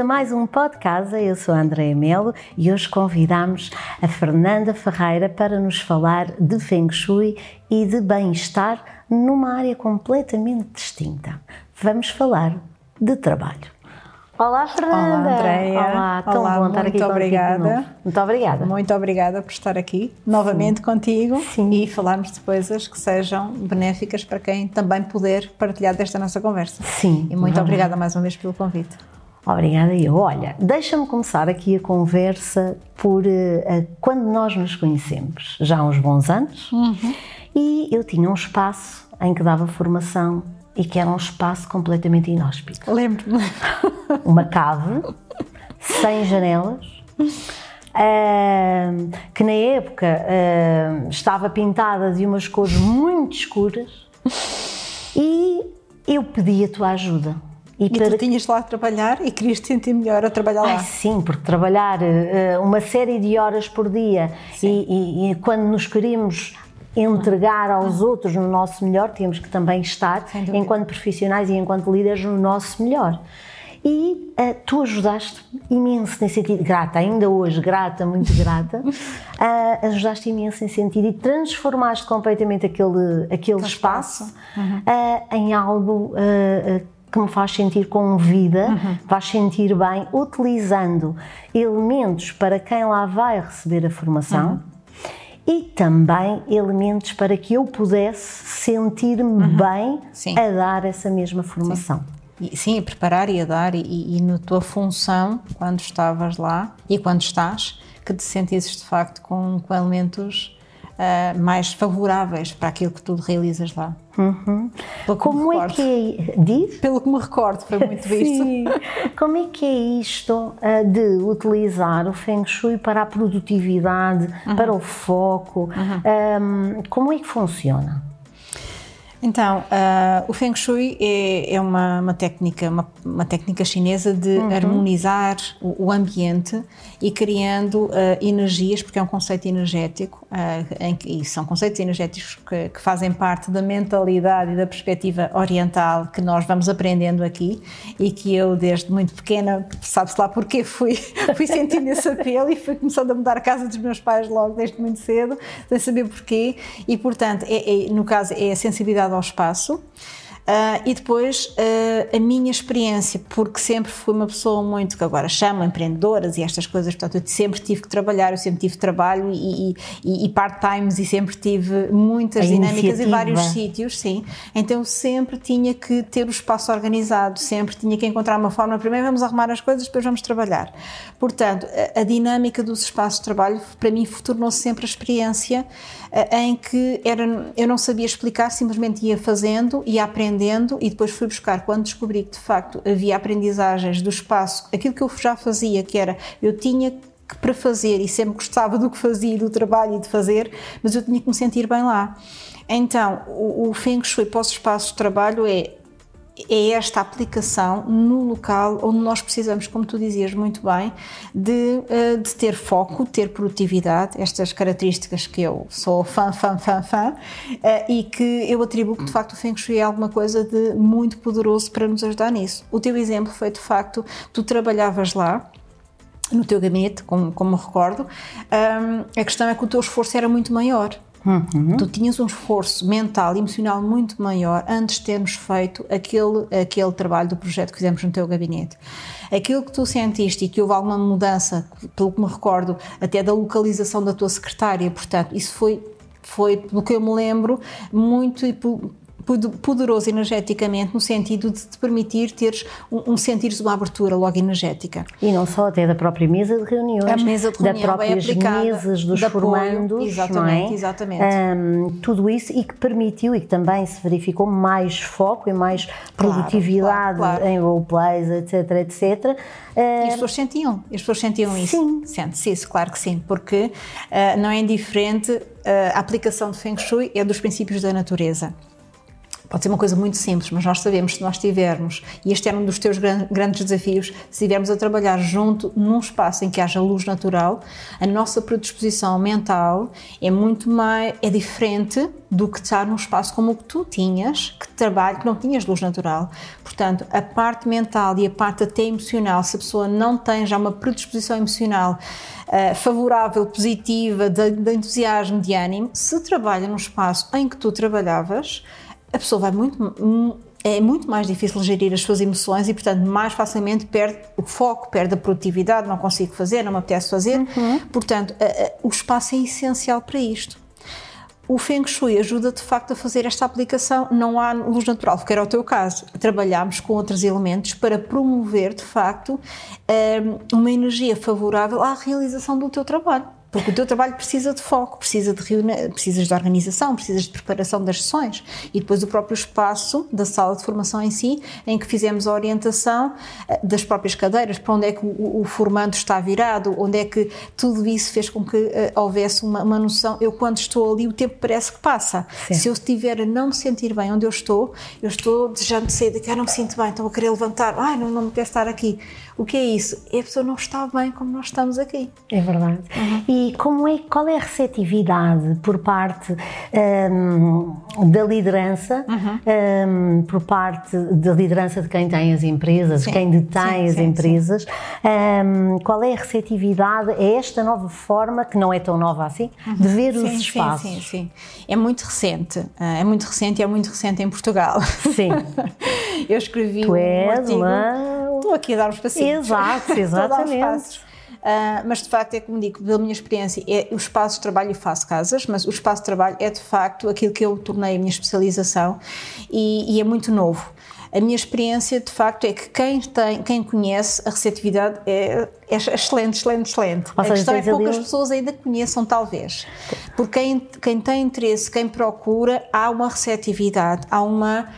a mais um podcast. Eu sou a Andréa Melo e hoje convidamos a Fernanda Ferreira para nos falar de Feng Shui e de bem-estar numa área completamente distinta. Vamos falar de trabalho. Olá, Fernanda. Olá, Andréia. Olá, tão Olá, bom estar aqui muito obrigada. Muito obrigada. Muito obrigada por estar aqui novamente contigo Sim. e falarmos de coisas que sejam benéficas para quem também puder partilhar desta nossa conversa. Sim. E muito vamos. obrigada mais uma vez pelo convite. Obrigada eu. Olha, deixa-me começar aqui a conversa por eh, eh, quando nós nos conhecemos, já há uns bons anos, e eu tinha um espaço em que dava formação e que era um espaço completamente inóspito. Lembro-me. Uma cave, sem janelas, ahm, que na época ahm, estava pintada de umas cores muito escuras e eu pedi a tua ajuda. E tu tinhas lá a trabalhar e querias te sentir melhor a trabalhar Ai, lá. sim, porque trabalhar eh, uma série de horas por dia e, e- e quando nos queremos entregar aos outros no nosso melhor, temos que também estar, enquanto profissionais e enquanto líderes, no nosso melhor. E eh, tu ajudaste imenso nesse sentido, grata, ainda hoje, grata, muito grata, ah, ajudaste imenso nesse sentido e transformaste completamente aquele, aquele espaço, espaço. Uhum. ah, em algo que me faz sentir com vida, Uhum. faz sentir bem, utilizando elementos para quem lá vai receber a formação. Uhum. E também elementos para que eu pudesse sentir-me bem Uhum. Sim. a dar essa mesma formação. E, sim, a preparar e a dar, e, e, e na tua função, quando estavas lá e quando estás, que te sentisses de facto com, com elementos ah, mais favoráveis para aquilo que tu realizas lá. Me Como é que é? Diz? Pelo que me recordo, foi muito visto. Como é que é isto ah, de utilizar o Feng Shui para a produtividade, Uhum. para o foco? Ahm, como é que funciona? Então, ah, o Feng Shui é, é uma, uma técnica, uma, uma técnica chinesa de harmonizar o, o ambiente e criando ah, energias, porque é um conceito energético, em que, e são conceitos energéticos que, que fazem parte da mentalidade e da perspectiva oriental que nós vamos aprendendo aqui e que eu, desde muito pequena, sabe-se lá porquê, fui, fui sentindo esse apelo e fui começando a mudar a casa dos meus pais logo desde muito cedo, sem saber porquê, e portanto, é, é, no caso, é a sensibilidade ao espaço. Ah, e depois ah, a minha experiência, porque sempre fui uma pessoa muito que agora chamam empreendedoras e estas coisas, portanto, eu sempre tive que trabalhar, eu sempre tive trabalho e, e, e part-times e sempre tive muitas A dinâmicas em vários sítios, sim. Então sempre tinha que ter o espaço organizado, sempre tinha que encontrar uma forma. Primeiro vamos arrumar as coisas, depois vamos trabalhar. Portanto, a, a dinâmica dos espaços de trabalho para mim tornou-se sempre a experiência eh, em que era, eu não sabia explicar, simplesmente ia fazendo, ia aprendendo e depois fui buscar quando descobri que de facto havia aprendizagens do espaço, aquilo que eu já fazia, que era eu tinha que para fazer e sempre gostava do que fazia, do trabalho e de fazer, mas eu tinha que me sentir bem lá. Então, o, o Feng Shui para os espaços de trabalho é é esta aplicação no local onde nós precisamos, como tu dizias muito bem, de, eh, de ter foco, ter produtividade, estas características que eu sou fã, fã, fã, fã, eh, e que eu atribuo de facto o Feng Shui é alguma coisa de muito poderoso para nos ajudar nisso. O teu exemplo foi de facto, tu trabalhavas lá, no teu gabinete, como, como me recordo, hum, a questão é que o teu esforço era muito maior. Tu tinhas um esforço mental e emocional muito maior antes de termos feito aquele, aquele trabalho do projeto que fizemos no teu gabinete. Aquilo que tu sentiste e que houve alguma mudança, pelo que me recordo, até da localização da tua secretária, portanto, isso foi, foi pelo que eu me lembro, muito poderoso energeticamente, no sentido de te permitir teres um, um sentires uma abertura logo energética. E não só, até da própria mesa de reuniões, A mesa de da reunião bem próprias aplicada, mesas dos de apoio, formandos, exatamente, não é? exatamente. Ahm, tudo isso e que permitiu e que também se verificou mais foco e mais produtividade claro, claro. em roleplays, etc, etc. E as pessoas sentiam, as pessoas sentiam isso. Sim. Sente-se isso, claro que sim, porque ah, não é indiferente, ah, a aplicação de Feng Shui é dos princípios da natureza. Pode ser uma coisa muito simples, mas nós sabemos se nós tivermos, e este é um dos teus grandes desafios, se estivermos a trabalhar junto num espaço em que haja luz natural, a nossa predisposição mental é muito mais, é diferente do que estar num espaço como o que tu tinhas, que trabalho, que não tinhas luz natural. Portanto, a parte mental e a parte até emocional, se a pessoa não tem já uma predisposição emocional uh, favorável, positiva, de, de entusiasmo, de ânimo, se trabalha num espaço em que tu trabalhavas, a pessoa vai muito é muito mais difícil gerir as suas emoções e, portanto, mais facilmente perde o foco, perde a produtividade, não consigo fazer, não me apetece fazer. Uhum. Portanto, a, a, o espaço é essencial para isto. O Feng Shui ajuda de facto a fazer esta aplicação. Não há luz natural, que era o teu caso. Trabalhamos com outros elementos para promover de facto eh, uma energia favorável à realização do teu trabalho. Porque o teu trabalho precisa de foco, precisa de precisas de organização, precisas de preparação das sessões e depois o próprio espaço da sala de formação em si, em que fizemos a orientação eh, das próprias cadeiras, para onde é que o, o formando está virado, onde é que tudo isso fez com que uh, houvesse uma, uma, noção. Eu, quando estou ali, o tempo parece que passa. Sim. Se eu estiver a não me sentir bem onde eu estou, eu estou desejando sair daqui, ah, não me sinto bem, estou a querer levantar, ai, não, não me quero estar aqui. O que é isso? É a pessoa não está bem como nós estamos aqui. É verdade. Uhum. E como é, qual é a receptividade por parte um, da liderança, uhum. um, por parte da liderança de quem tem as empresas, sim. quem detém sim, as sim, empresas, um, qual é a receptividade a esta nova forma, que não é tão nova assim, uhum. de ver os espaços? Sim, sim, sim. É muito recente, é muito recente e é muito recente em Portugal. Sim. Eu escrevi tu um és artigo... Uma... Estou aqui a dar os passinhos. Exato, exatamente. Uh, mas de facto é como digo, pela minha experiência, é o espaço de trabalho e faço casas, mas o espaço de trabalho é de facto aquilo que eu tornei a minha especialização e, e é muito novo. A minha experiência, de facto, é que quem tem, quem conhece a receptividade é, é excelente, excelente, excelente. Ou a questão é que poucas ali... pessoas ainda conheçam, talvez. Porque quem, quem tem interesse, quem procura, há uma receptividade, há uma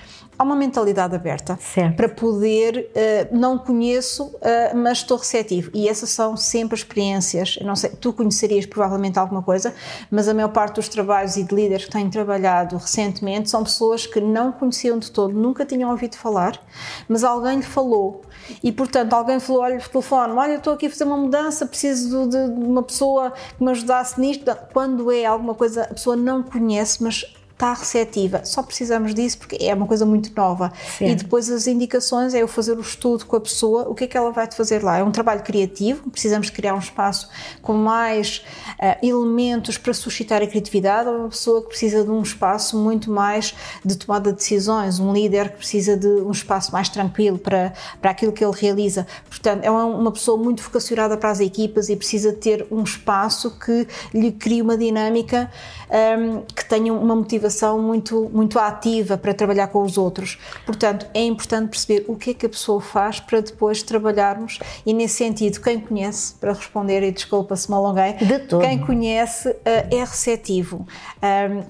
há uma mentalidade aberta certo. para poder, uh, não conheço, uh, mas estou receptivo. E essas são sempre experiências. Eu não sei, tu conhecerias provavelmente alguma coisa, mas a maior parte dos trabalhos e de líderes que têm trabalhado recentemente são pessoas que não conheciam de todo, nunca tinham ouvido falar, mas alguém lhe falou. E, portanto, alguém falou, olha, por telefone, olha, estou aqui a fazer uma mudança, preciso de, de uma pessoa que me ajudasse nisto. Quando é alguma coisa, a pessoa não conhece, mas está receptiva. Só precisamos disso porque é uma coisa muito nova. Sim. E depois as indicações é eu fazer o estudo com a pessoa, o que é que ela vai te fazer lá. É um trabalho criativo, precisamos criar um espaço com mais uh, elementos para suscitar a criatividade, ou uma pessoa que precisa de um espaço muito mais de tomada de decisões, um líder que precisa de um espaço mais tranquilo para, para aquilo que ele realiza. Portanto, é uma pessoa muito vocacionada para as equipas e precisa ter um espaço que lhe crie uma dinâmica um, ehm, que tenha uma motivação muito, muito ativa para trabalhar com os outros. Portanto, é importante perceber o que é que a pessoa faz para depois trabalharmos e, nesse sentido, quem conhece, para responder, e desculpa se me alonguei, quem conhece uh, é receptivo.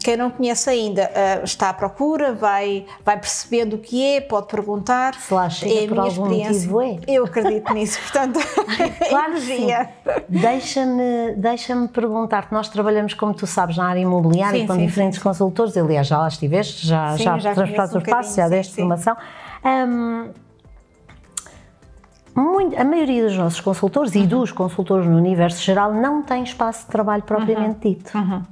Quem não conhece ainda uh, está à procura, vai, vai percebendo o que é, pode perguntar. Se lá chega é por algum motivo é. Eu acredito nisso, portanto, claro sim. Deixa-me deixa perguntar-te, nós trabalhamos, como tu sabes, na área imobiliária sim, com sim, diferentes sim. consultores professores, aliás, já lá estiveste, já, Sim, já, já transportaste um os passos, já deste formação. Um, muito, a maioria dos nossos consultores uhum. e dos consultores no universo geral não tem espaço de trabalho propriamente uhum. dito. Uhum.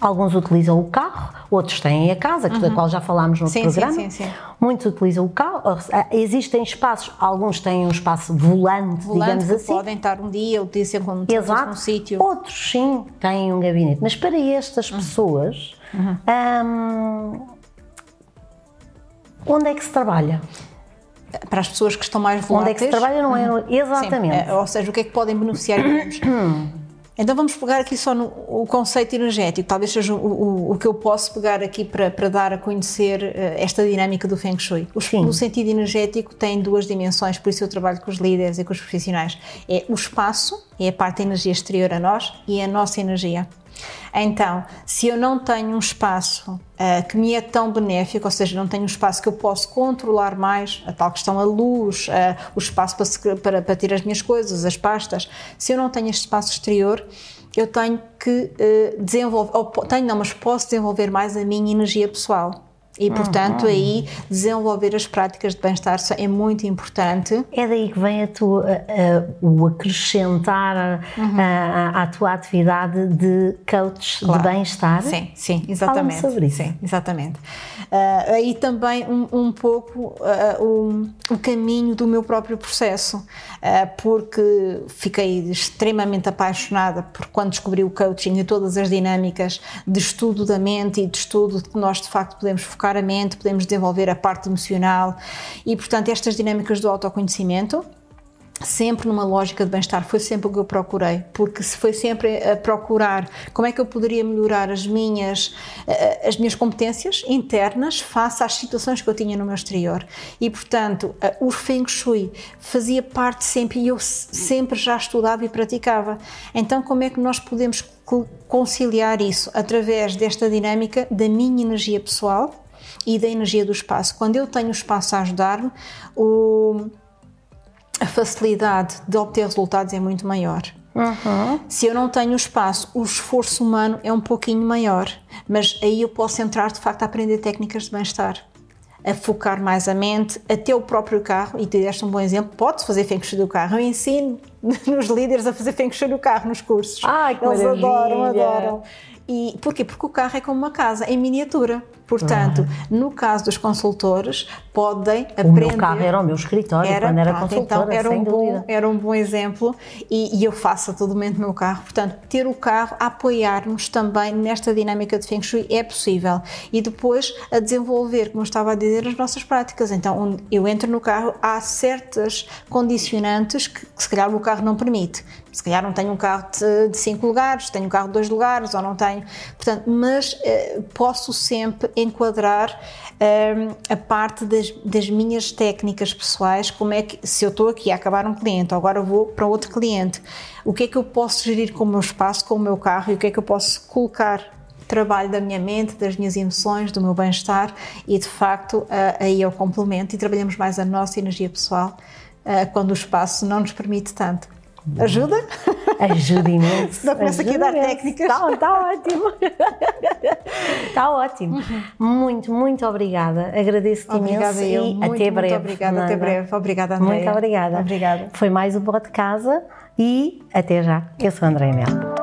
Alguns utilizam o carro, outros têm a casa, uhum. da qual já falámos no sim, programa. Sim, sim, sim. Muitos utilizam o carro. Existem espaços, alguns têm um espaço volante, volante digamos assim. podem estar um dia, outro dia sempre num sítio. Outros sim têm um gabinete. Mas para estas uhum. pessoas, uhum. um, onde é que se trabalha? Para as pessoas que estão mais voláteis. Onde é que se trabalha não é? Uhum. Exatamente. Sim. Ou seja, o que é que podem beneficiar Então vamos pegar aqui só no o conceito energético, talvez seja o, o, o que eu posso pegar aqui para, para dar a conhecer uh, esta dinâmica do Feng Shui. O, o, sentido energético tem duas dimensões, por isso eu trabalho com os líderes e com os profissionais. É o espaço, é a parte da energia exterior a nós, e a nossa energia. Então, se eu não tenho um espaço uh, que me é tão benéfico, ou seja, não tenho um espaço que eu posso controlar mais, a tal questão a luz, uh, o espaço para, para, para as minhas coisas, as pastas, se eu não tenho este espaço exterior, eu tenho que uh, desenvolver, ou tenho não, mas posso desenvolver mais a minha energia pessoal E, portanto, uhum. aí desenvolver as práticas de bem-estar é muito importante. É daí que vem a tua, a, o acrescentar uhum. a, a, tua atividade de coach claro. de bem-estar? Sim, sim, exatamente. sobre isso. Sim, exatamente. Uh, aí também um, um pouco uh, um, o caminho do meu próprio processo, uh, porque fiquei extremamente apaixonada por quando descobri o coaching e todas as dinâmicas de estudo da mente e de estudo que nós de facto podemos focar focar a mente, podemos desenvolver a parte emocional e, portanto, estas dinâmicas do autoconhecimento sempre numa lógica de bem-estar, foi sempre o que eu procurei, porque se foi sempre a procurar como é que eu poderia melhorar as minhas, as minhas competências internas face às situações que eu tinha no meu exterior. E, portanto, o Feng Shui fazia parte sempre, e eu sempre já estudava e praticava. Então, como é que nós podemos conciliar isso através desta dinâmica da minha energia pessoal, e da energia do espaço. Quando eu tenho espaço a ajudar-me, a facilidade de obter resultados é muito maior. Uhum. Se eu não tenho espaço, o esforço humano é um pouquinho maior, mas aí eu posso entrar de facto a aprender técnicas de bem-estar, a focar mais a mente, até o próprio carro, e te deste um bom exemplo, pode fazer feng shui do carro. Eu ensino nos líderes a fazer feng shui do carro nos cursos. Ai, que Eles maravilha. adoram, adoram. E porquê? Porque o carro é como uma casa, em miniatura. Portanto, uhum. no caso dos consultores, podem aprender. O meu carro era o meu escritório era, quando era pronto, consultora, então era um bom, Era um bom exemplo e, e, eu faço a todo momento no meu carro. Portanto, ter o carro a apoiar-nos também nesta dinâmica de Feng Shui é possível. E depois a desenvolver, como eu estava a dizer, as nossas práticas. Então, eu entro no carro, há certas condicionantes que, que se calhar o carro não permite. Se calhar não tenho um carro de 5 lugares, tenho um carro de 2 lugares ou não tenho. Portanto, mas eh, posso sempre enquadrar um, a parte das, das, minhas técnicas pessoais, como é que, se eu estou aqui a acabar um cliente, agora vou para outro cliente, o que é que eu posso gerir com o meu espaço, com o meu carro e o que é que eu posso colocar trabalho da minha mente, das minhas emoções, do meu bem-estar e de facto aí o complemento e trabalhamos mais a nossa energia pessoal quando o espaço não nos permite tanto. Ajuda? Ajuda imenso. Não começo aqui a dar técnicas. Está tá ótimo. Está ótimo. Uhum. Muito, muito obrigada. Agradeço-te imenso eu. e muito, até breve. Muito obrigada, até breve. Obrigada, Andréia. Muito obrigada. Obrigada. Foi mais o Bote Casa e até já. Eu sou a Andréia Mel.